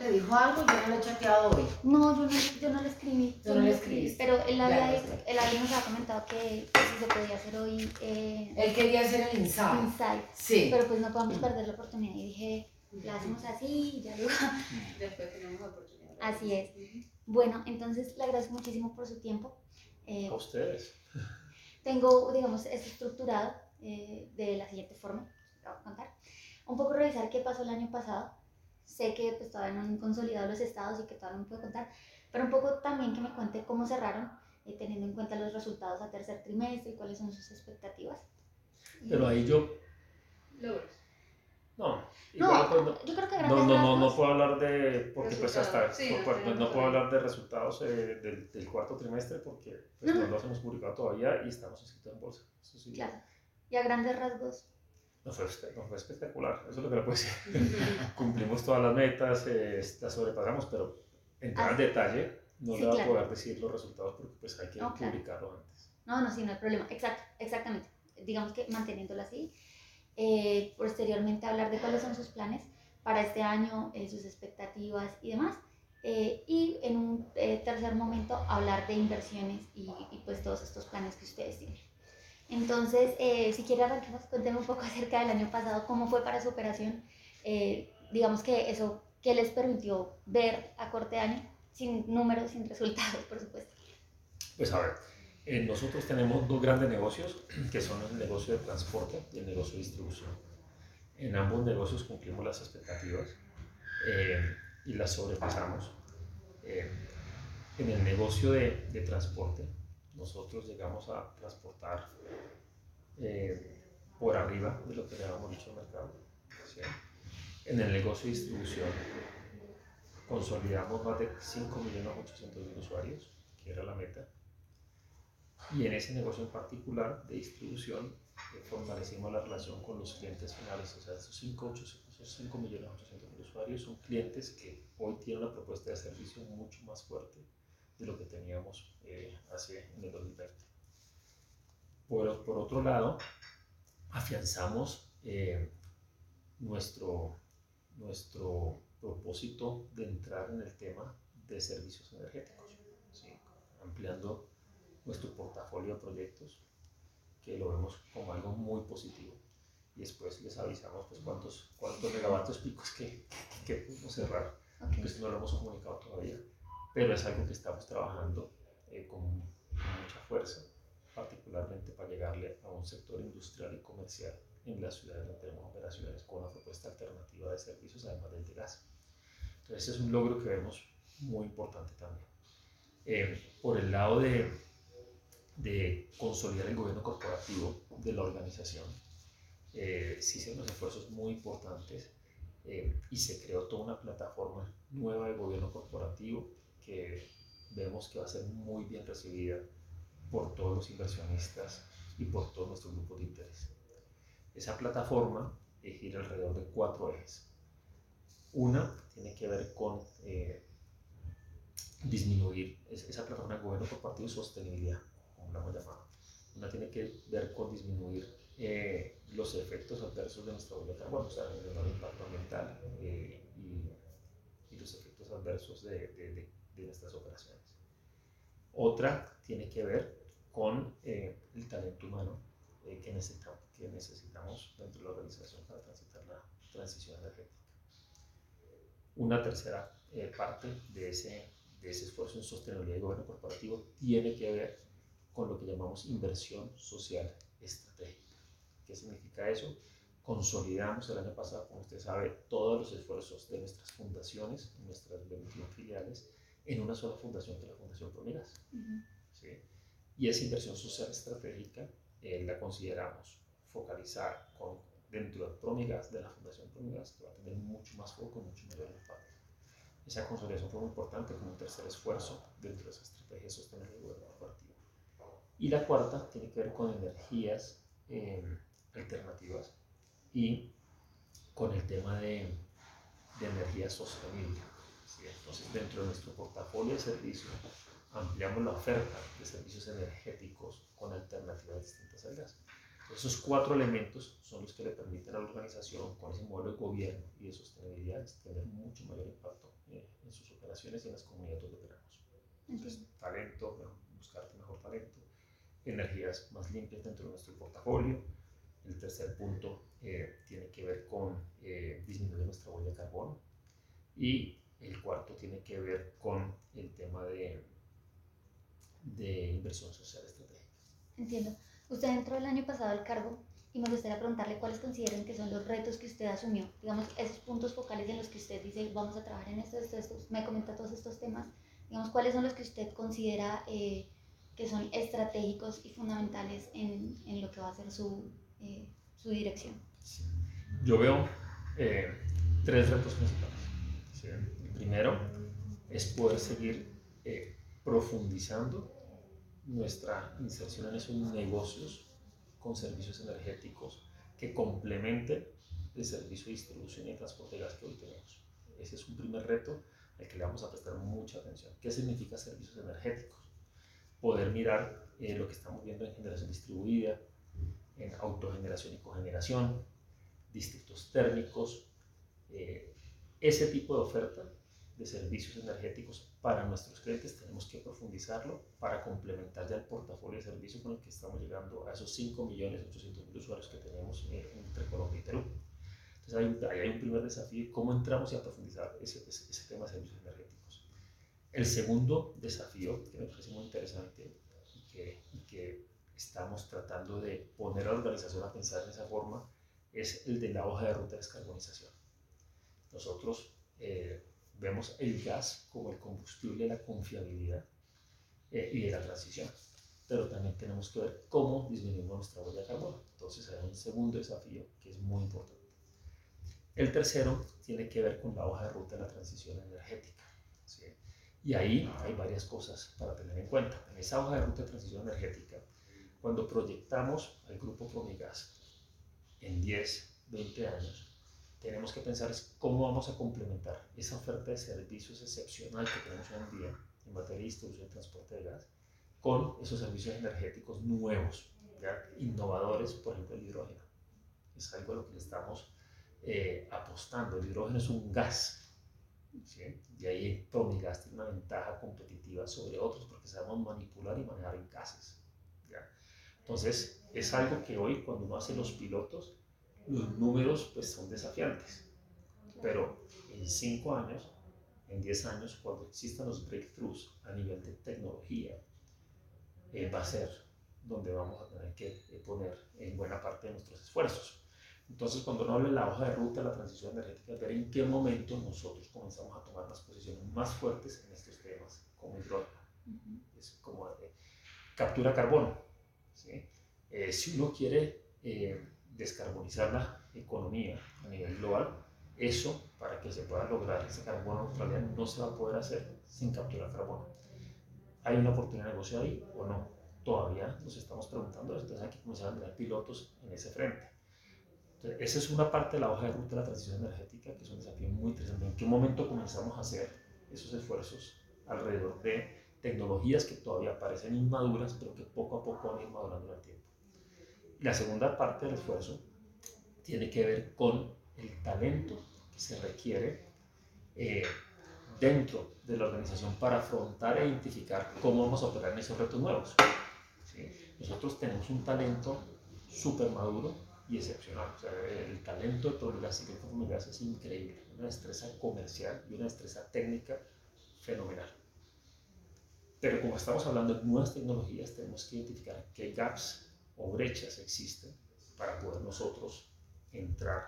te dijo algo, yo no lo he chateado hoy. No, yo no, yo no le escribí. Tú no le escribiste. Pero él, había, él había- nos había comentado que, que si se podía hacer hoy eh, Él quería hacer el insight. Insight. Sí. Pero pues no podemos perder la oportunidad. Y dije, la hacemos así y ya luego. Después tenemos oportunidad. Así es. Bueno, entonces le agradezco muchísimo por su tiempo. Eh, A ustedes. tengo, digamos, esto estructurado eh, de la siguiente forma. Voy a contar. Un poco revisar qué pasó el año pasado. Sé que pues, todavía no han consolidado los estados y que todavía no me puedo contar, pero un poco también que me cuente cómo cerraron, eh, teniendo en cuenta los resultados a tercer trimestre y cuáles son sus expectativas. Pero ahí yo, Logros. no, No, igual, pues, no, yo creo que no, no, no, no puedo hablar de, porque pues hasta, sí, por- no por- no, puedo hablar de resultados eh, del, del cuarto trimestre porque pues, no. los hemos publicado todavía y estamos inscritos en bolsa. Eso sí, Claro. Y a grandes rasgos, no fue, espectacular, eso es lo que le puedo decir. Cumplimos todas las metas, eh, las sobrepasamos, pero entrar Ah, en detalle no sí, le voy a poder decir los resultados porque pues hay que publicarlo antes. No, no, sí, no hay problema. Exacto, exactamente. Digamos que manteniéndolo así. Eh, posteriormente hablar de cuáles son sus planes para este año, eh, sus expectativas y demás. Eh, y en un eh, tercer momento hablar de inversiones y, y, pues todos estos planes que ustedes tienen. Entonces, eh, si quiere arranquemos, cuénteme un poco acerca del año pasado, cómo fue para su operación. Eh, digamos que eso, ¿qué les permitió ver a corte año? Sin números, sin resultados, por supuesto. Pues a ver, eh, nosotros tenemos dos grandes negocios, que son el negocio de transporte y el negocio de distribución. En ambos negocios cumplimos las expectativas eh, y las sobrepasamos. Eh, en el negocio de, de transporte, nosotros llegamos a transportar eh, por arriba de lo que le habíamos dicho al mercado. ¿sí? En el negocio de distribución, consolidamos más de 5.800.000 usuarios, que era la meta. Y en ese negocio en particular de distribución, eh, fortalecimos la relación con los clientes finales. O sea, esos 5, esos 5.800.000 usuarios son clientes que hoy tienen una propuesta de servicio mucho más fuerte de lo que teníamos eh, hace en el 2020. Por, por otro lado, afianzamos eh, nuestro, nuestro propósito de entrar en el tema de servicios energéticos, ¿sí? ampliando nuestro portafolio de proyectos, que lo vemos como algo muy positivo. Y después les avisamos pues, cuántos, cuántos megavatios picos que, que pudimos cerrar, Ok. pues no lo hemos comunicado todavía, pero es algo que estamos trabajando eh, con, mucha fuerza, particularmente para llegarle a un sector industrial y comercial en las ciudades donde tenemos operaciones con una propuesta alternativa de servicios, además del de gas. Entonces, es un logro que vemos muy importante también. Eh, por el lado de, de consolidar el gobierno corporativo de la organización, eh, se hicieron esfuerzos muy importantes eh, y se creó toda una plataforma nueva de gobierno corporativo que vemos que va a ser muy bien recibida por todos los inversionistas y por todos nuestros grupos de interés. Esa plataforma eh, gira alrededor de cuatro ejes. Una tiene que ver con eh, disminuir es- esa plataforma de gobierno corporativo y sostenibilidad, como la hemos llamado. Una tiene que ver con disminuir eh, los efectos adversos de nuestra huella de carbono, o sea, el impacto ambiental eh, y, y los efectos adversos de, de- de- de nuestras operaciones. Otra tiene que ver con eh, el talento humano eh, que, necesitamos, que necesitamos dentro de la organización para transitar la transición energética. Una tercera eh, parte de ese, de ese esfuerzo en sostenibilidad y gobierno corporativo tiene que ver con lo que llamamos inversión social estratégica. ¿Qué significa eso? Consolidamos el año pasado, como usted sabe, todos los esfuerzos de nuestras fundaciones, nuestras 21 filiales, en una sola fundación, que es la Fundación Promigas. Ujú. ¿sí? Y esa inversión social estratégica eh, la consideramos focalizar con, dentro de Promigas, de la Fundación Promigas, que va a tener mucho más foco, mucho mayor impacto. Esa consolidación fue muy importante como un tercer esfuerzo dentro de esa estrategia de sostenibilidad y gobierno corporativo. Y la cuarta tiene que ver con energías eh, alternativas y con el tema de, de energía sostenible. ¿Sí? Entonces, dentro de nuestro portafolio de servicios, ampliamos la oferta de servicios energéticos con alternativas distintas al gas. Esos cuatro elementos son los que le permiten a la organización, con ese modelo de gobierno y de sostenibilidad, tener mucho mayor impacto en operaciones y en las comunidades donde operamos. Entonces, talento, mejor- buscar mejor talento, energías más limpias dentro de nuestro portafolio. El tercer punto eh, tiene que ver con eh, disminuir nuestra huella de carbono. Y el cuarto tiene que ver con el tema de, de inversión social estratégica. Entiendo. Usted entró el año pasado al cargo y me gustaría preguntarle cuáles consideran que son los retos que usted asumió. Digamos, esos puntos focales en los que usted dice, vamos a trabajar en esto, esto, esto. Me comenta todos estos temas. Digamos, cuáles son los que usted considera eh, que son estratégicos y fundamentales en, en lo que va a ser su, eh, su dirección. Yo veo eh, tres retos principales. ¿sí? Primero es poder seguir eh, profundizando nuestra inserción en esos negocios con servicios energéticos que complementen el servicio de distribución y transporte de gas que hoy tenemos. Ese es un primer reto al que le vamos a prestar mucha atención. ¿Qué significa servicios energéticos? Poder mirar eh, lo que estamos viendo en generación distribuida, en autogeneración y cogeneración, distritos térmicos, eh, ese tipo de oferta de servicios energéticos para nuestros clientes tenemos que profundizarlo para complementar ya el portafolio de servicios con el que estamos llegando a esos 5.800.000 usuarios que tenemos eh, entre Colombia y Perú. Entonces ahí hay un primer desafío, cómo entramos y a profundizar ese, ese, ese tema de servicios energéticos. El segundo desafío, que me parece muy interesante y que, y que estamos tratando de poner a la organización a pensar en esa forma, es el de la hoja de ruta de descarbonización. Nosotros eh, vemos el gas como el combustible de la confiabilidad eh, y de la transición, pero también tenemos que ver cómo disminuimos nuestra huella de carbono. Entonces hay un segundo desafío que es muy importante. El tercero tiene que ver con la hoja de ruta de la transición energética. ¿sí? Y ahí hay varias cosas para tener en cuenta. En esa hoja de ruta de transición energética, cuando proyectamos al grupo Promigas en 10, 20 años, tenemos que pensar es cómo vamos a complementar esa oferta de servicios excepcional que tenemos hoy en día en materia de distribución y transporte de gas con esos servicios energéticos nuevos, ¿ya? innovadores, por ejemplo el hidrógeno. Es algo a lo que estamos eh, apostando. El hidrógeno es un gas, ¿sí? y ahí Promigas tiene una ventaja competitiva sobre otros porque sabemos manipular y manejar en gases. ¿ya? Entonces, es algo que hoy cuando uno hace los pilotos, los números pues son desafiantes. Pero en 5 años, en 10 años, cuando existan los breakthroughs a nivel de tecnología, eh, va a ser donde vamos a tener que eh, poner en buena parte de nuestros esfuerzos. Entonces, cuando uno habla de la hoja de ruta de la transición energética, ver en qué momento nosotros comenzamos a tomar las posiciones más fuertes en estos temas, como hidrógeno, es como eh, captura carbono. ¿sí? Eh, si uno quiere eh, descarbonizar la economía a nivel global, eso para que se pueda lograr esa carbono neutralidad no se va a poder hacer sin capturar carbono. ¿Hay una oportunidad de negocio ahí o no? Todavía nos estamos preguntando, entonces hay que comenzar a tener pilotos en ese frente. Entonces, esa es una parte de la hoja de ruta de la transición energética que es un desafío muy interesante. ¿En qué momento comenzamos a hacer esos esfuerzos alrededor de tecnologías que todavía parecen inmaduras, pero que poco a poco van a ir madurando en el tiempo? La segunda parte del esfuerzo tiene que ver con el talento que se requiere eh, dentro de la organización para afrontar e identificar cómo vamos a operar en esos retos nuevos. Nosotros tenemos un talento súper maduro y excepcional. El talento de Promigas y Promigas es increíble. Una destreza comercial y una destreza técnica fenomenal. Pero como estamos hablando de nuevas tecnologías, tenemos que identificar qué gaps o brechas existen para poder nosotros entrar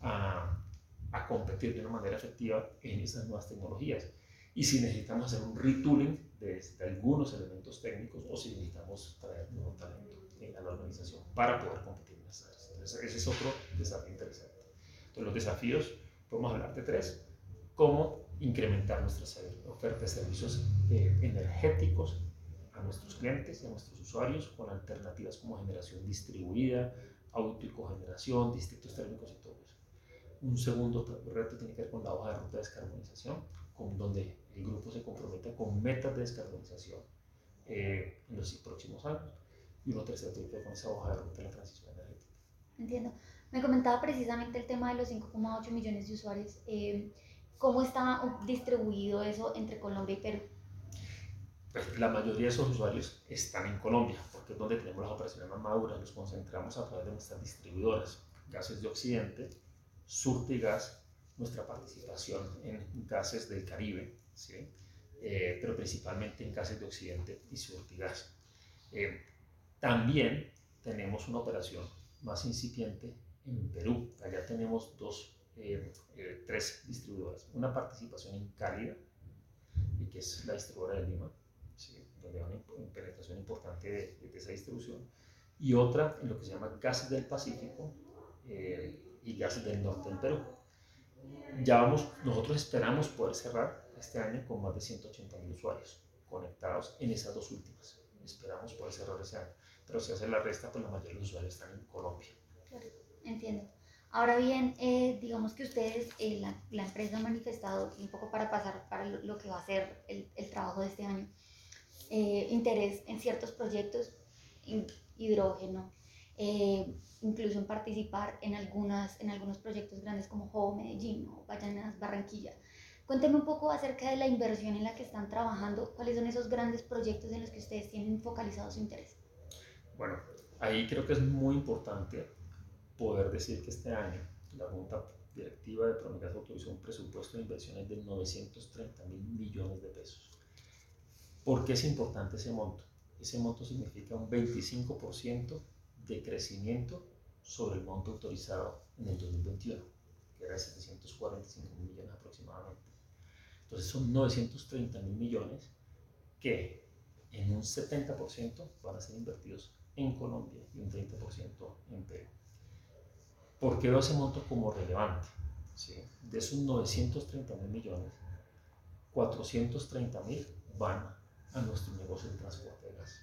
a, a, competir de una manera efectiva en esas nuevas tecnologías. Y si necesitamos hacer un retooling de, de algunos elementos técnicos o si necesitamos traer nuevo talento a la organización para poder competir en esas áreas. Entonces, ese es otro desafío interesante. Entonces, los desafíos, podemos hablar de tres. Cómo incrementar nuestra oferta de servicios eh, energéticos nuestros clientes y a nuestros usuarios con alternativas como generación distribuida, auto y cogeneración, distritos térmicos y todo eso. Un segundo reto tiene que ver con la hoja de ruta de descarbonización, con donde el grupo se compromete con metas de descarbonización eh, en los próximos años. Y uno tercero tiene que ver con esa hoja de ruta de la transición energética. Entiendo. Me comentaba precisamente el tema de los 5,8 millones de usuarios. Eh, ¿Cómo está distribuido eso entre Colombia y Perú? La mayoría de esos usuarios están en Colombia, porque es donde tenemos las operaciones más maduras, los concentramos a través de nuestras distribuidoras, Gases de Occidente, Surtigas, nuestra participación en Gases del Caribe, ¿sí? Eh, pero principalmente en Gases de Occidente y Surtigas. Eh, también tenemos una operación más incipiente en Perú. Allá tenemos dos, eh, eh, tres distribuidoras. Una participación en Cálida, y que es la distribuidora de Lima, ¿sí? donde hay una penetración importante de, de esa distribución. Y otra en lo que se llama Gases del Pacífico eh, y Gases del Norte del Perú. Ya vamos, nosotros esperamos poder cerrar este año con más de 180 mil usuarios conectados en esas dos últimas. Esperamos poder cerrar ese año. Pero si hace la resta, pues la mayoría de los usuarios están en Colombia. Entiendo. Ahora bien, eh, digamos que ustedes, eh, la, la empresa ha manifestado, un poco para pasar para lo, lo que va a ser el, el trabajo de este año, eh, interés en ciertos proyectos, en hidrógeno, eh, incluso en participar en, algunas, en algunos proyectos grandes como Jobo Medellín o Bayanas Barranquilla. Cuénteme un poco acerca de la inversión en la que están trabajando, cuáles son esos grandes proyectos en los que ustedes tienen focalizado su interés. Bueno, ahí creo que es muy importante poder decir que este año la Junta Directiva de Promigas autorizó un presupuesto de inversiones de 930 mil millones de pesos. ¿Por qué es importante ese monto? Ese monto significa un 25% de crecimiento sobre el monto autorizado en el 2021, que era de 745 mil millones aproximadamente. Entonces son 930 mil millones que en un 70% van a ser invertidos en Colombia y un 30% en Perú. ¿Por qué veo ese monto como relevante? ¿Sí? De esos 930 mil millones, 430 mil van a nuestro negocio de transporte de gas.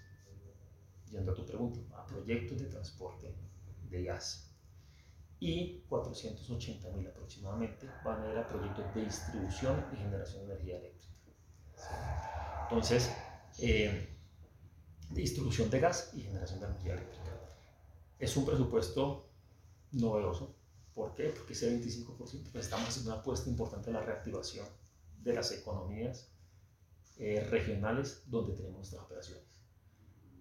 Yendo a tu pregunta, a proyectos de transporte de gas. Y 480 mil aproximadamente van a ir a proyectos de distribución y generación de energía eléctrica. Entonces, eh, distribución de gas y generación de energía eléctrica. Es un presupuesto novedoso. ¿Por qué? Porque ese 25% pues estamos haciendo una apuesta importante a la reactivación de las economías eh, regionales donde tenemos nuestras operaciones.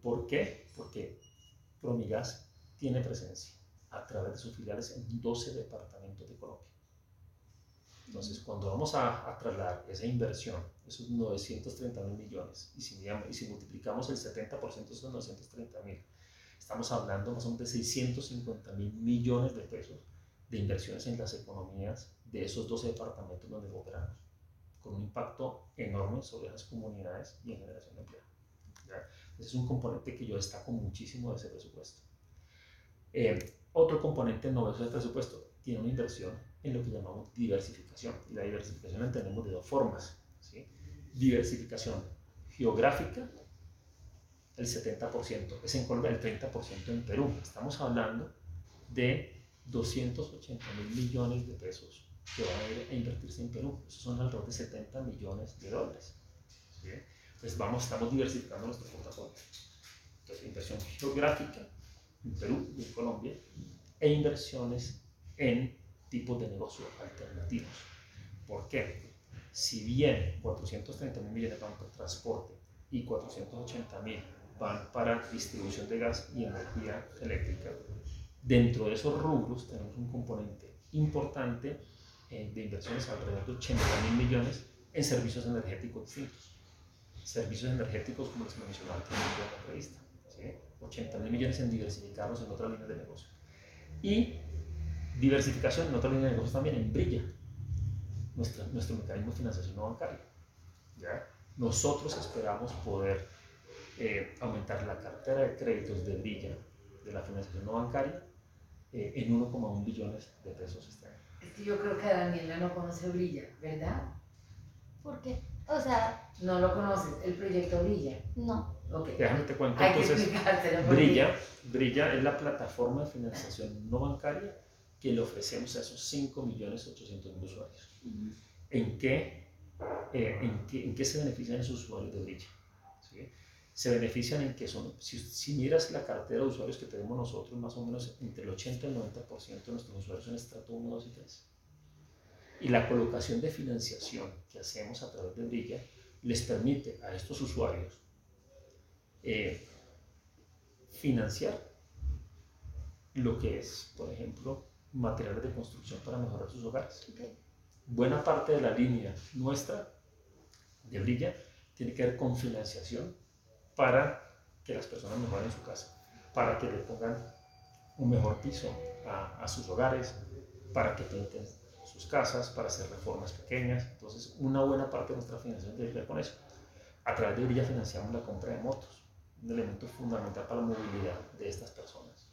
¿Por qué? Porque Promigas tiene presencia a través de sus filiales en 12 departamentos de Colombia. Entonces, cuando vamos a, a trasladar esa inversión, esos 930 mil millones, y si, y si multiplicamos el 70% de esos 930 mil, estamos hablando más o menos de 650 mil millones de pesos de inversiones en las economías de esos 12 departamentos donde operamos, con un impacto enorme sobre las comunidades y en generación de empleo. Ese es un componente que yo destaco muchísimo de ese presupuesto. Eh, otro componente novedoso del presupuesto tiene una inversión en lo que llamamos diversificación. Y la diversificación la entendemos de dos formas. ¿sí? Diversificación geográfica, el 70%, es en Colombia el 30% en Perú. Estamos hablando de 280 mil millones de pesos que van a ir a invertirse en Perú. Esos son alrededor de 70 millones de dólares. ¿sí? Pues vamos, estamos diversificando nuestro portafolio. Entonces, inversión geográfica en Perú y en Colombia e inversiones en tipos de negocio alternativos. ¿Por qué? Si bien 430 mil millones van para transporte y 480 mil van para distribución de gas y energía eléctrica, dentro de esos rubros tenemos un componente importante eh, de inversiones alrededor de 80 mil millones en servicios energéticos distintos. Servicios energéticos, como les mencionaba anteriormente en la entrevista. ¿sí? 80 mil millones en diversificarlos en otras líneas de negocio. Y diversificación en otras líneas de negocio también en Brilla, nuestra, nuestro mecanismo de financiación no bancaria. ¿ya? Nosotros esperamos poder eh, aumentar la cartera de créditos de Brilla de la financiación no bancaria eh, en 1,1 billones de pesos este año. Es que yo creo que Daniela no conoce Brilla, ¿verdad? ¿Por qué? O sea, No lo conoces, el proyecto Brilla. no. Ok. Déjame te cuento Hay entonces. Brilla, Brilla es la plataforma de financiación no bancaria que le ofrecemos a esos 5.800.000 usuarios. ¿En qué, eh, en, qué, ¿En qué se benefician esos usuarios de Brilla? Se benefician en que son, si, si miras la cartera de usuarios que tenemos nosotros, más o menos entre el 80 y el 90% de nuestros usuarios son estrato 1, 2 y 3. Y la colocación de financiación que hacemos a través de Brilla les permite a estos usuarios eh, financiar lo que es, por ejemplo, materiales de construcción para mejorar sus hogares. Ok. Buena parte de la línea nuestra de Brilla tiene que ver con financiación para que las personas mejoren su casa, para que le pongan un mejor piso a, sus hogares, para que pinten sus casas, para hacer reformas pequeñas. Entonces, una buena parte de nuestra financiación tiene que ver con eso. A través de Brilla financiamos la compra de motos, un elemento fundamental para la movilidad de estas personas.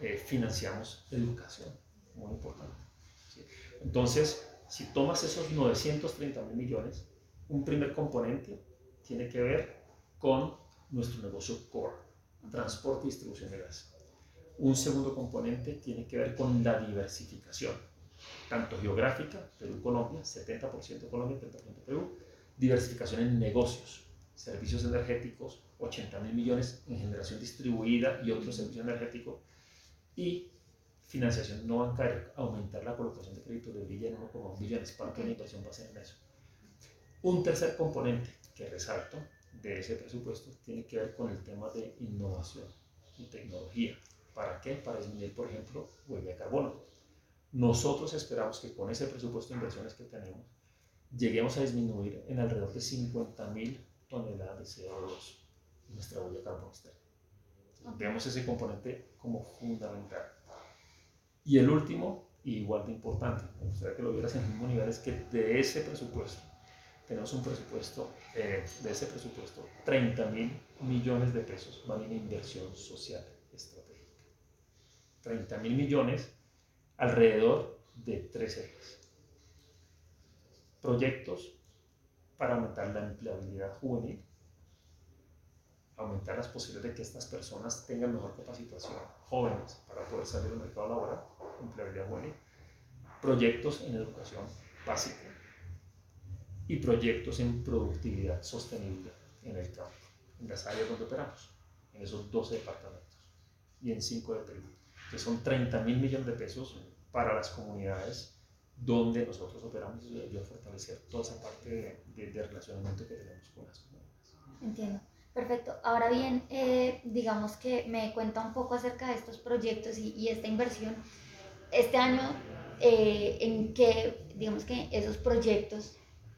Eh, financiamos educación, muy importante. Entonces, si tomas esos 930 mil millones, un primer componente tiene que ver con nuestro negocio core, transporte y distribución de gas. Un segundo componente tiene que ver con la diversificación, tanto geográfica, Perú-Colombia, 70% Colombia, 30% Perú, diversificación en negocios, servicios energéticos, 80 mil millones en generación distribuida y otros servicios energéticos, y financiación no bancaria, aumentar la colocación de créditos de Brilla en 1,1 billones, parte la inversión va a ser en eso. Un tercer componente que resalto de ese presupuesto tiene que ver con el tema de innovación y tecnología. ¿Para qué? Para disminuir, por ejemplo, huella de carbono. Nosotros esperamos que con ese presupuesto de inversiones que tenemos, lleguemos a disminuir en alrededor de 50.000 toneladas de CO2 nuestra huella de carbono externa. Vemos ese componente como fundamental. Y el último, igual de importante, me gustaría que lo vieras en el mismo nivel, es que de ese presupuesto, tenemos un presupuesto, eh, de ese presupuesto, 30 mil millones de pesos van en inversión social estratégica. 30 mil millones alrededor de tres ejes. Proyectos para aumentar la empleabilidad juvenil, aumentar las posibilidades de que estas personas tengan mejor capacitación, jóvenes, para poder salir al mercado laboral, empleabilidad juvenil, proyectos en educación básica y proyectos en productividad sostenible en el campo, en las áreas donde operamos, en esos 12 departamentos y en 5 de Perú, que son 30 mil millones de pesos para las comunidades donde nosotros operamos y ayuda a fortalecer toda esa parte de, de, de relacionamiento que tenemos con las comunidades. Entiendo. Perfecto. Ahora bien, eh, digamos que me cuenta un poco acerca de estos proyectos y, y esta inversión. Este año, eh, ¿en qué, digamos que esos proyectos,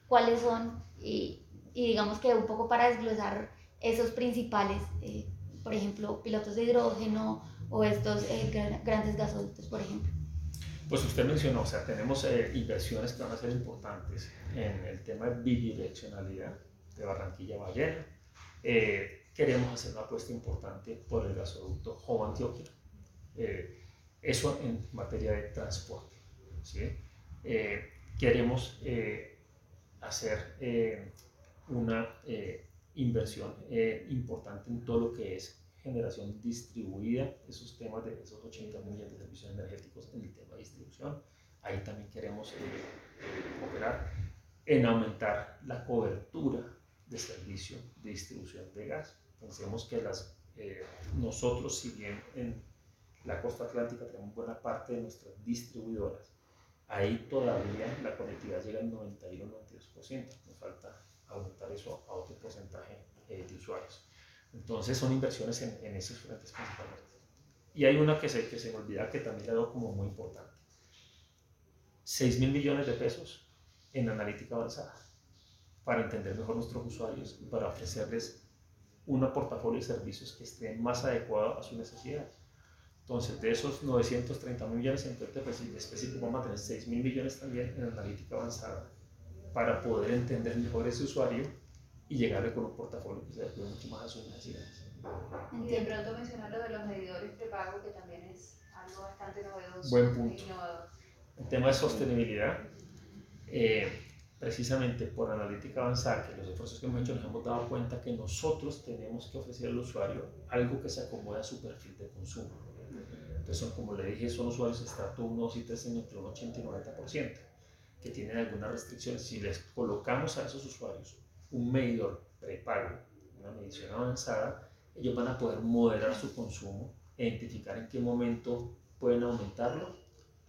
cuáles son? Y, y digamos que un poco para desglosar esos principales, eh, por ejemplo, pilotos de hidrógeno o estos eh, gran- grandes gasoductos, por ejemplo. Pues usted mencionó, o sea, tenemos eh, inversiones que van a ser importantes en el tema de bidireccionalidad de Barranquilla a Ballena. Eh, queremos hacer una apuesta importante por el gasoducto Jobo Antioquia. Eh, eso en materia de transporte. ¿sí? Eh, queremos eh, hacer eh, una eh, inversión eh, importante en todo lo que es generación distribuida, esos temas de esos 80 millones de servicios energéticos en el tema de distribución. Ahí también queremos eh, operar en aumentar la cobertura de servicio de distribución de gas. Pensemos que las, eh, nosotros, si bien en la costa atlántica tenemos buena parte de nuestras distribuidoras, ahí todavía la conectividad llega al 91-92%. Nos falta aumentar eso a otro porcentaje eh, de usuarios. Entonces son inversiones en, en esos frentes principalmente. Y hay una que se, que se me olvida que también la veo como muy importante. 6 mil millones de pesos en analítica avanzada para entender mejor nuestros usuarios y para ofrecerles un portafolio de servicios que esté más adecuado a sus necesidades. Entonces, de esos 930 mil millones en cuenta específico, vamos a tener 6 mil millones también en analítica avanzada para poder entender mejor ese usuario y llegarle con un portafolio que se adecue mucho más a sus necesidades. Y de pronto mencionar lo de los medidores prepago, que también es algo bastante novedoso Buen punto. innovador. El tema de sostenibilidad, eh, precisamente por analítica avanzada, que los esfuerzos que hemos hecho nos hemos dado cuenta que nosotros tenemos que ofrecer al usuario algo que se acomode a su perfil de consumo. Entonces, son, como le dije, son usuarios estrato 1, 2 y 3 en entre un 80 y 90%, que tienen algunas restricciones. Si les colocamos a esos usuarios un medidor prepago, una medición avanzada, ellos van a poder moderar su consumo, identificar en qué momento pueden aumentarlo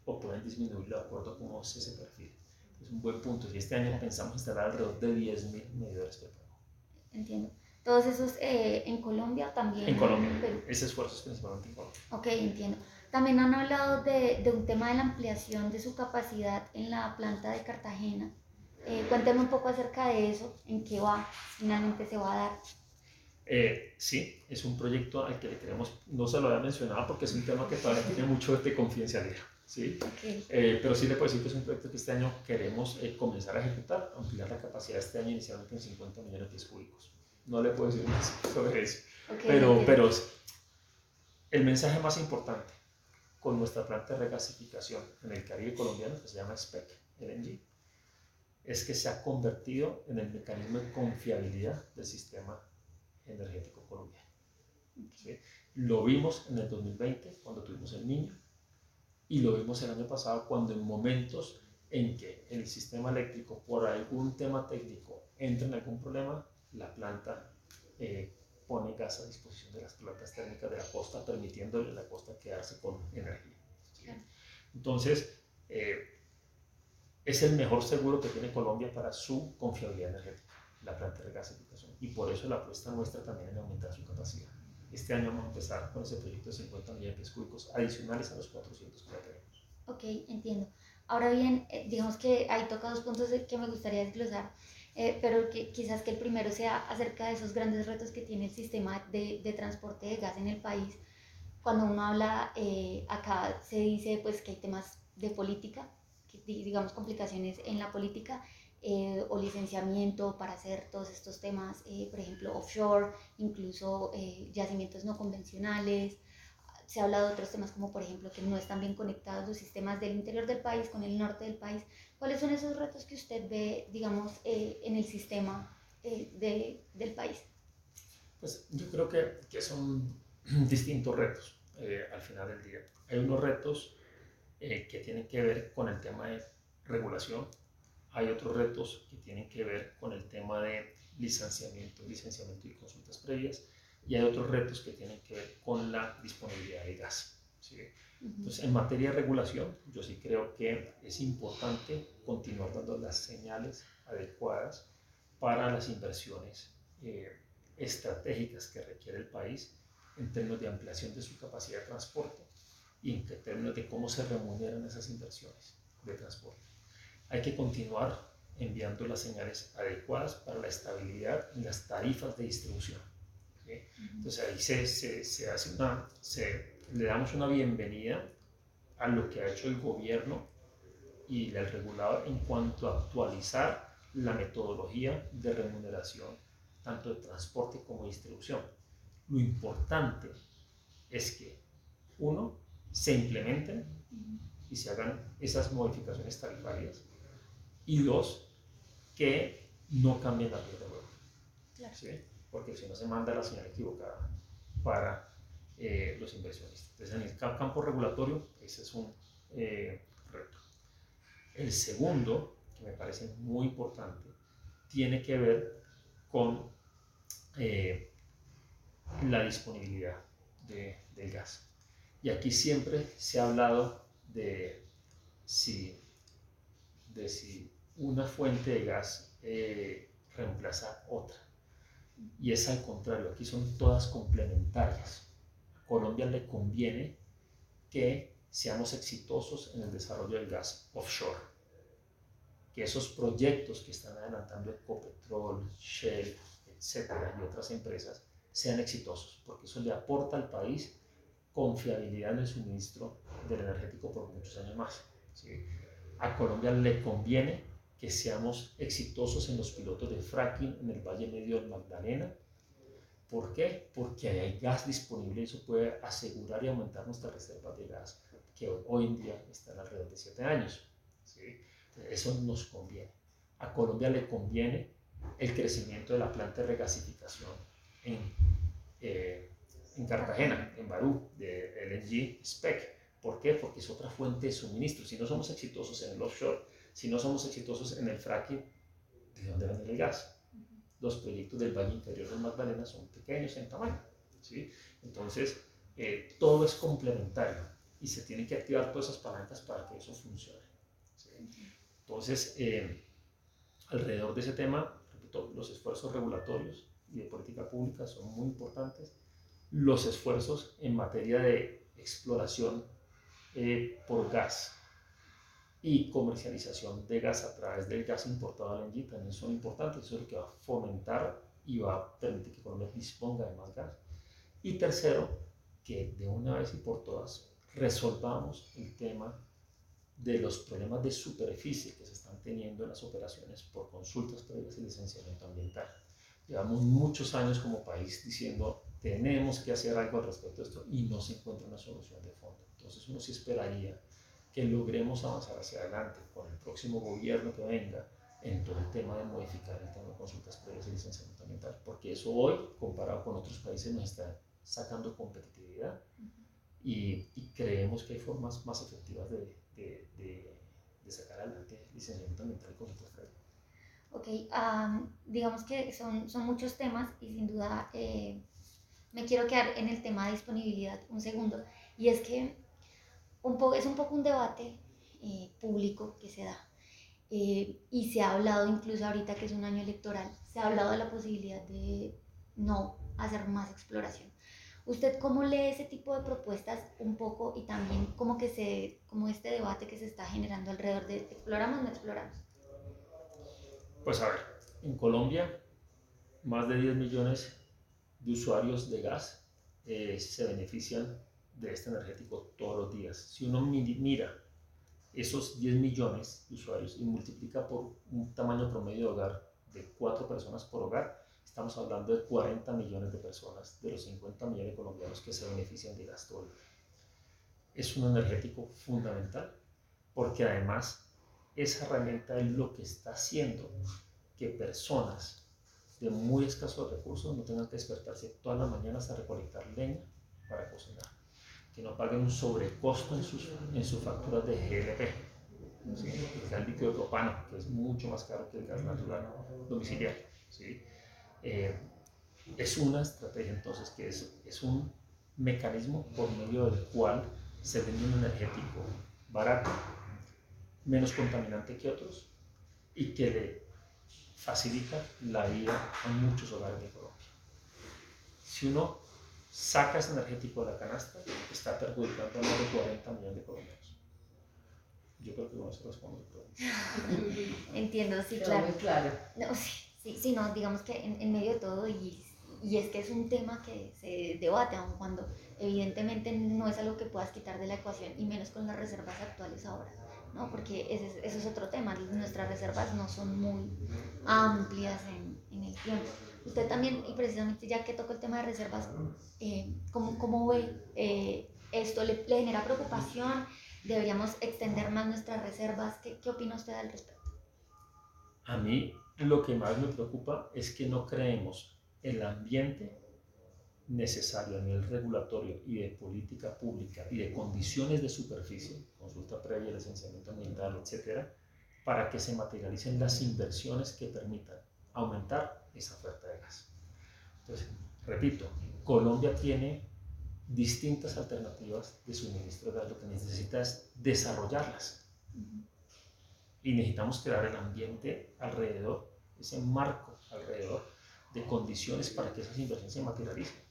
o pueden disminuirlo de acuerdo a cómo ese perfil. es un buen punto. Y este año pensamos instalar alrededor de 10.000 medidores prepago. Entiendo. Todos esos eh, en Colombia también. En Colombia. Perú. Ese esfuerzo es principalmente en Colombia. Ok, entiendo. También han hablado de, de un tema de la ampliación de su capacidad en la planta de Cartagena. Eh, cuénteme un poco acerca de eso, en qué va, finalmente se va a dar. Eh, sí, es un proyecto al que le queremos, no se lo había mencionado porque es un tema que todavía tiene mucho de confidencialidad, ¿sí? Ok, Eh, pero sí le puedo decir que es un proyecto que este año queremos eh, comenzar a ejecutar, ampliar la capacidad este año inicialmente en 50 millones de pies cúbicos. No le puedo decir más sobre eso, ok, pero, pero el mensaje más importante con nuestra planta de regasificación en el Caribe colombiano, que se llama SPEC, LNG, es que se ha convertido en el mecanismo de confiabilidad del sistema energético colombiano. ¿sí? Lo vimos en el 2020 cuando tuvimos el niño y lo vimos el año pasado cuando en momentos en que el sistema eléctrico por algún tema técnico entra en algún problema, la planta eh, pone gas a disposición de las plantas térmicas de la costa, permitiéndole a la costa quedarse con energía. Entonces, eh, es el mejor seguro que tiene Colombia para su confiabilidad energética, la planta de regasificación. Y por eso la apuesta nuestra también en aumentar su capacidad. Este año vamos a empezar con ese proyecto de 50 millones de adicionales a los 400 que ya tenemos. Ok, entiendo. Ahora bien, eh, digamos que ahí toca dos puntos que me gustaría desglosar, eh, pero que quizás que el primero sea acerca de esos grandes retos que tiene el sistema de, de transporte de gas en el país. Cuando uno habla, eh, acá se dice pues que hay temas de política, que, di- digamos complicaciones en la política eh, o licenciamiento para hacer todos estos temas, eh, por ejemplo, offshore, incluso eh, yacimientos no convencionales, se habla de otros temas como por ejemplo que no están bien conectados los sistemas del interior del país con el norte del país. ¿Cuáles son esos retos que usted ve, digamos, eh, en el sistema eh, de, del país? Pues yo creo que, que son distintos retos eh, al final del día. Hay unos retos que tienen que ver con el tema de regulación, hay otros retos que tienen que ver con el tema de licenciamiento, licenciamiento y consultas previas, y hay otros retos que tienen que ver con la disponibilidad de gas. ¿sí? Entonces, en materia de regulación, yo sí creo que es importante continuar dando las señales adecuadas para las inversiones eh, estratégicas que requiere el país en términos de ampliación de su capacidad de transporte y en términos de cómo se remuneran esas inversiones de transporte. Hay que continuar enviando las señales adecuadas para la estabilidad en las tarifas de distribución. ¿Sí? Entonces ahí se, se, se hace una, se, le damos una bienvenida a lo que ha hecho el gobierno y el regulador en cuanto a actualizar la metodología de remuneración tanto de transporte como de distribución. Lo importante es que, uno, se implementen y se hagan esas modificaciones tarifarias y dos, que no cambien la regla de juego. Claro. ¿sí? Porque si no se manda la señal equivocada para eh, los inversionistas. Entonces, en el ca- campo regulatorio, ese es un eh, reto. El segundo, que me parece muy importante, tiene que ver con eh, la disponibilidad de- del gas. Y aquí siempre se ha hablado de si, de si una fuente de gas reemplaza otra y es al contrario, aquí son todas complementarias. A Colombia le conviene que seamos exitosos en el desarrollo del gas offshore, que esos proyectos que están adelantando Ecopetrol, Shell, etcétera, y otras empresas sean exitosos, porque eso le aporta al país confiabilidad en el suministro del energético por muchos años más. ¿sí? A Colombia le conviene que seamos exitosos en los pilotos de fracking en el Valle Medio del Magdalena. ¿Por qué? Porque ahí hay gas disponible y eso puede asegurar y aumentar nuestras reservas de gas, que hoy, en día están alrededor de 7 años. ¿sí? Eso nos conviene. A Colombia le conviene el crecimiento de la planta de regasificación en, eh, en Cartagena, en Barú, de LNG SPEC. ¿Por qué? Porque es otra fuente de suministro. Si no somos exitosos en el offshore, si no somos exitosos en el fracking, ¿de dónde va a venir el gas? Los proyectos del Valle Inferior del Magdalena son pequeños en tamaño. ¿sí? Entonces, eh, todo es complementario y se tienen que activar todas esas palancas para que eso funcione. ¿sí? Entonces, eh, alrededor de ese tema, repito, los esfuerzos regulatorios y de política pública son muy importantes. Los esfuerzos en materia de exploración eh, por gas y comercialización de gas a través del gas importado a LNG también son importantes. Eso es lo que va a fomentar y va a permitir que Colombia disponga de más gas. Y tercero, que de una vez y por todas resolvamos el tema de los problemas de superficie que se están teniendo en las operaciones por consultas previas y licenciamiento ambiental. Llevamos muchos años como país diciendo tenemos que hacer algo al respecto de esto y no se encuentra una solución de fondo. Entonces uno sí esperaría que logremos avanzar hacia adelante con el próximo gobierno que venga en todo el tema de modificar el tema de consultas previas y licenciamiento ambiental, porque eso hoy, comparado con otros países, nos está sacando competitividad y, y creemos que hay formas más efectivas de, de, de, de sacar adelante licenciamiento ambiental y consultas previas. Ok, um, digamos que son, son muchos temas y sin duda eh, me quiero quedar en el tema de disponibilidad un segundo. Y es que un poco, es un poco un debate eh, público que se da. Eh, y se ha hablado incluso ahorita que es un año electoral, se ha hablado de la posibilidad de no hacer más exploración. ¿Usted cómo lee ese tipo de propuestas un poco y también como que se, como este debate que se está generando alrededor de exploramos o no exploramos? Pues a ver, en Colombia más de 10 millones de usuarios de gas eh, se benefician de este energético todos los días. Si uno mira esos 10 millones de usuarios y multiplica por un tamaño promedio de hogar de 4 personas por hogar, estamos hablando de 40 millones de personas de los 50 millones de colombianos que se benefician de gas todo el día. Es un energético fundamental porque además esa herramienta es lo que está haciendo que personas de muy escasos recursos no tengan que despertarse todas las mañanas a recolectar leña para cocinar, que no paguen un sobrecosto en sus, en sus facturas de GLP, ¿sí? el gas líquido propano, que es mucho más caro que el gas natural domiciliario. ¿sí? Eh, es una estrategia entonces que es, es un mecanismo por medio del cual se vende un energético barato, menos contaminante que otros y que le facilita la vida a muchos hogares de Colombia. Si uno saca ese energético de la canasta, está perjudicando a más de 40 millones de colombianos. Yo creo que con eso respondo Entiendo, sí, claro. muy claro. No, sí, sí, sí, no, digamos que en, en medio de todo, y, y es que es un tema que se debate, aun cuando evidentemente no es algo que puedas quitar de la ecuación, y menos con las reservas actuales ahora, ¿no? Porque ese, es- ese es otro tema, nuestras reservas no son muy amplias en, en el tiempo. Usted también, y precisamente ya que tocó el tema de reservas, eh, ¿cómo, ¿cómo ve eh, esto? ¿Le, ¿Le genera preocupación? ¿Deberíamos extender más nuestras reservas? ¿Qué, qué opina usted al respecto? A mí lo que más me preocupa es que no creemos el ambiente necesario a nivel regulatorio y de política pública y de condiciones de superficie, consulta previa, licenciamiento ambiental, etcétera, para que se materialicen las inversiones que permitan aumentar esa oferta de gas. Entonces, repito, Colombia tiene distintas alternativas de suministro de gas, lo que necesita es desarrollarlas y necesitamos crear el ambiente alrededor, ese marco alrededor de condiciones para que esas inversiones se materialicen.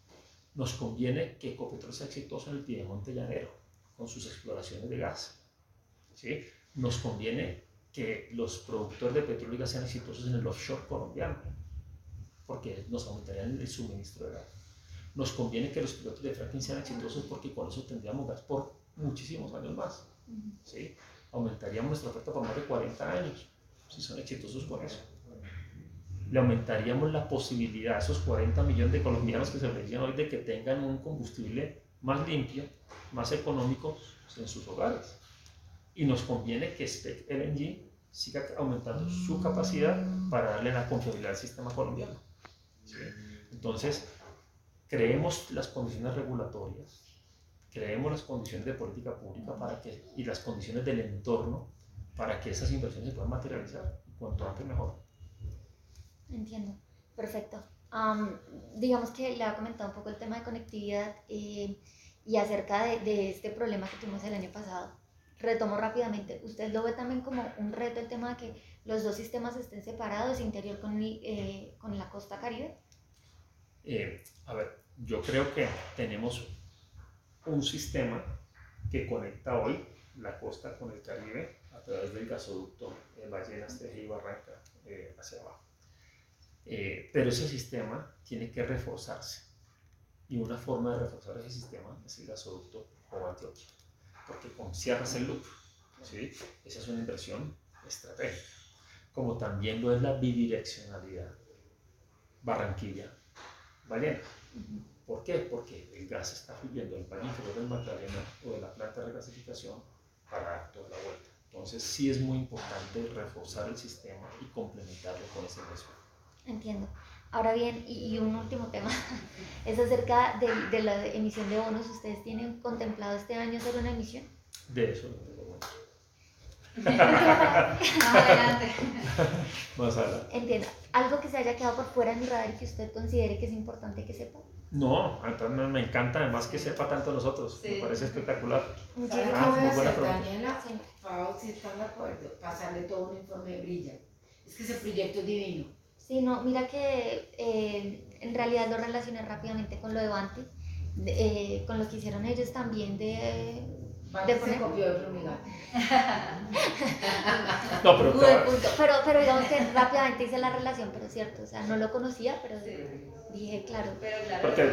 Nos conviene que Ecopetrol sea exitoso en el Piedemonte Llanero con sus exploraciones de gas. ¿sí? Nos conviene que los productores de petróleo y gas sean exitosos en el offshore colombiano porque nos aumentarían el suministro de gas. Nos conviene que los pilotos de fracking sean exitosos porque con eso tendríamos gas por muchísimos años más. ¿sí? aumentaríamos nuestra oferta por más de 40 años, si son exitosos con eso. Le aumentaríamos la posibilidad a esos 40 millones de colombianos que se benefician hoy de que tengan un combustible más limpio, más económico en sus hogares. Y nos conviene que Spec LNG siga aumentando su capacidad para darle la confiabilidad al sistema colombiano. Entonces, creemos las condiciones regulatorias, creemos las condiciones de política pública para que, y las condiciones del entorno para que esas inversiones se puedan materializar. Cuanto antes mejor. Entiendo, perfecto. Am, digamos que le ha comentado un poco el tema de conectividad eh, y acerca de este problema que tuvimos el año pasado retomo rápidamente, ¿usted lo ve también como un reto el tema de que los dos sistemas estén separados, interior con, eh, con la costa caribe? Eh, a ver, yo creo que tenemos un sistema que conecta hoy la costa con el Caribe a través del gasoducto eh, Ballenas, Teje y Barranca eh, hacia abajo. Eh, pero ese sistema tiene que reforzarse. Y una forma de reforzar ese sistema es el gasoducto o Antioquia. Porque cierras el loop. ¿sí? Esa es una inversión estratégica. Como también lo es la bidireccionalidad. Barranquilla, Ballenas. ¿Por qué? Porque el gas está fluyendo del valle inferior del Magdalena o de la planta de regasificación para dar toda la vuelta. Entonces sí es muy importante reforzar el sistema y complementarlo con esa inversión. Entiendo. Ahora bien, y, y un último tema, es acerca de, de la emisión de bonos. ¿Ustedes tienen contemplado este año hacer una emisión? De eso no tengo mucho. Más adelante. Más adelante. Entiendo. ¿Algo que se haya quedado por fuera de mi radar y que usted considere que es importante que sepa? No, entonces me- me encanta además que sepa tanto nosotros. Me Sí. parece espectacular. ¿Sabes Muchísimas Ah, a pregunta. Daniela? Están de acuerdo, pasarle todo un informe de Brilla. Es que ese proyecto es divino. Sí, no, mira que eh, en realidad lo relacioné rápidamente con lo de Banti, eh, con lo que hicieron ellos también de... Banti De se poner- copió de. No, pero punto. Pero, pero digamos que rápidamente hice la relación, pero es cierto, o sea, no lo conocía, pero Sí. dije, claro. Pero claro, Porque.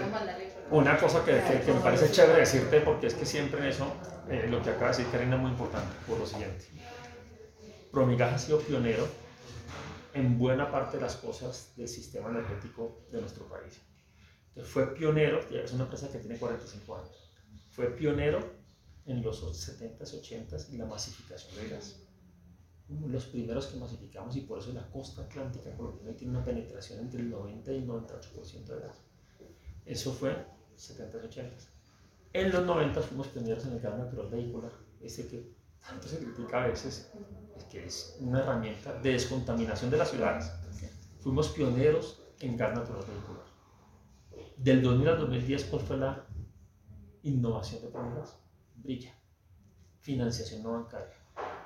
Una cosa que, que- que me parece chévere decirte, porque es que siempre en eso, eh, lo que acaba de decir Karina es muy importante, por lo siguiente. Promigas ha sido pionero en buena parte de las cosas del sistema energético de nuestro país. Entonces, fue pionero, es una empresa que tiene 45 años, fue pionero en los 70s, 80s en la masificación del gas. Los primeros que masificamos y por eso la costa atlántica colombiana tiene una penetración entre el 90 y el 98% de gas. Eso fue 70s, 80s. En los 90 fuimos pioneros en el gas natural vehicular, ese que tanto se critica a veces, es que es una herramienta de descontaminación de las ciudades. Fuimos pioneros en gas natural vehicular. Del 2000 al 2010, ¿cuál fue la innovación de Promigas? Brilla. Financiación no bancaria.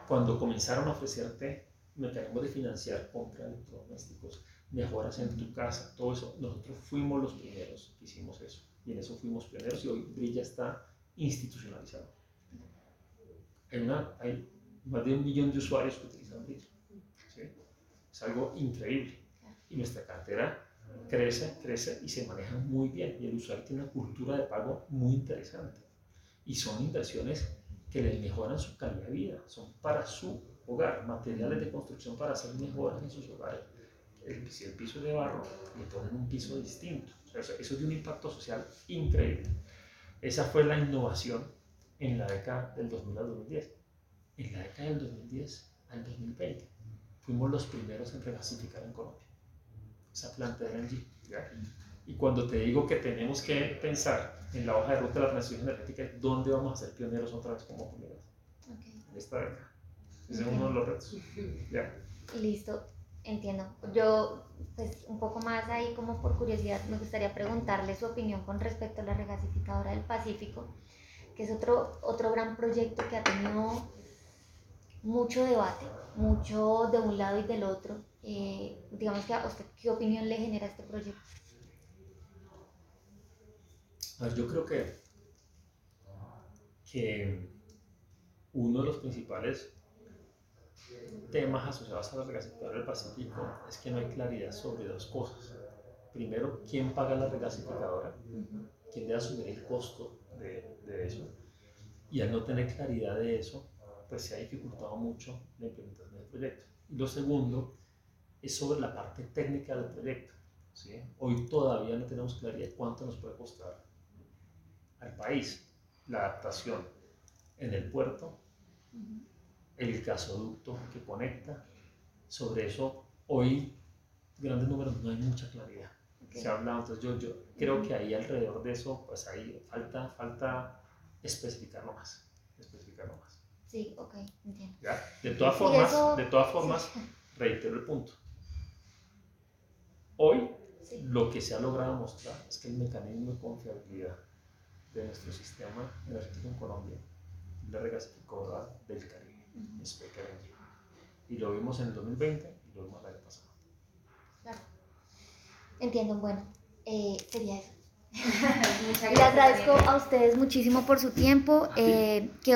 Cuando comenzaron a ofrecerte mecanismos de financiar compra de electrodomésticos, mejoras en tu casa, todo eso, nosotros fuimos los primeros que hicimos eso. Y en eso fuimos pioneros y hoy Brilla está institucionalizado. Hay, más de un millón de usuarios que utilizan Brilla. ¿sí? Es algo increíble. Y nuestra cartera crece, crece y se maneja muy bien. Y el usuario tiene una cultura de pago muy interesante. Y son inversiones que les mejoran su calidad de vida. Son para su hogar, materiales de construcción para hacer mejoras en sus hogares. El, si el piso es de barro, le ponen un piso distinto. O sea, eso, eso es de un impacto social increíble. Esa fue la innovación en la década del 2000 al 2010. En la década del 2010 al 2020 fuimos los primeros en regasificar en Colombia. Esa planta de LNG. Y cuando te digo que tenemos que pensar en la hoja de ruta de la transición energética, ¿dónde vamos a ser pioneros otra vez como comunidad? Ok. En esta década. Ese es uno de los retos. ¿ya? Listo, entiendo. Yo, pues un poco más ahí como por curiosidad, me gustaría preguntarle su opinión con respecto a la regasificadora del Pacífico, que es otro, otro gran proyecto que ha tenido mucho debate, mucho de un lado y del otro. Eh, digamos que a usted, ¿qué opinión le genera este proyecto? A ver, yo creo que, que uno de los principales temas asociados a la regasificadora del Pacífico es que no hay claridad sobre dos cosas. Primero, ¿quién paga la regasificadora? ¿Quién debe asumir el costo de, de eso? Y al no tener claridad de eso, pues se ha dificultado mucho la implementación del proyecto. Y lo segundo es sobre la parte técnica del proyecto. ¿sí? Hoy todavía no tenemos claridad de cuánto nos puede costar al país la adaptación en el puerto, el gasoducto que conecta. Sobre eso, hoy, grandes números, no hay mucha claridad. Se ha hablado, entonces yo, yo creo que ahí alrededor de eso, pues ahí falta, falta especificarlo más, especificarlo más. Sí, ok, entiendo. ¿ya? De todas formas, eso- de todas formas, reitero el punto. Hoy Sí. lo que se ha logrado mostrar es que el mecanismo de confiabilidad de nuestro sistema energético en Colombia la regasificadora del Caribe, SPEC LNG. Y lo vimos en el 2020 y lo vimos el año pasado. Entiendo, bueno, eh, sería eso. Muchas Le agradezco a ustedes muchísimo por su tiempo. Eh,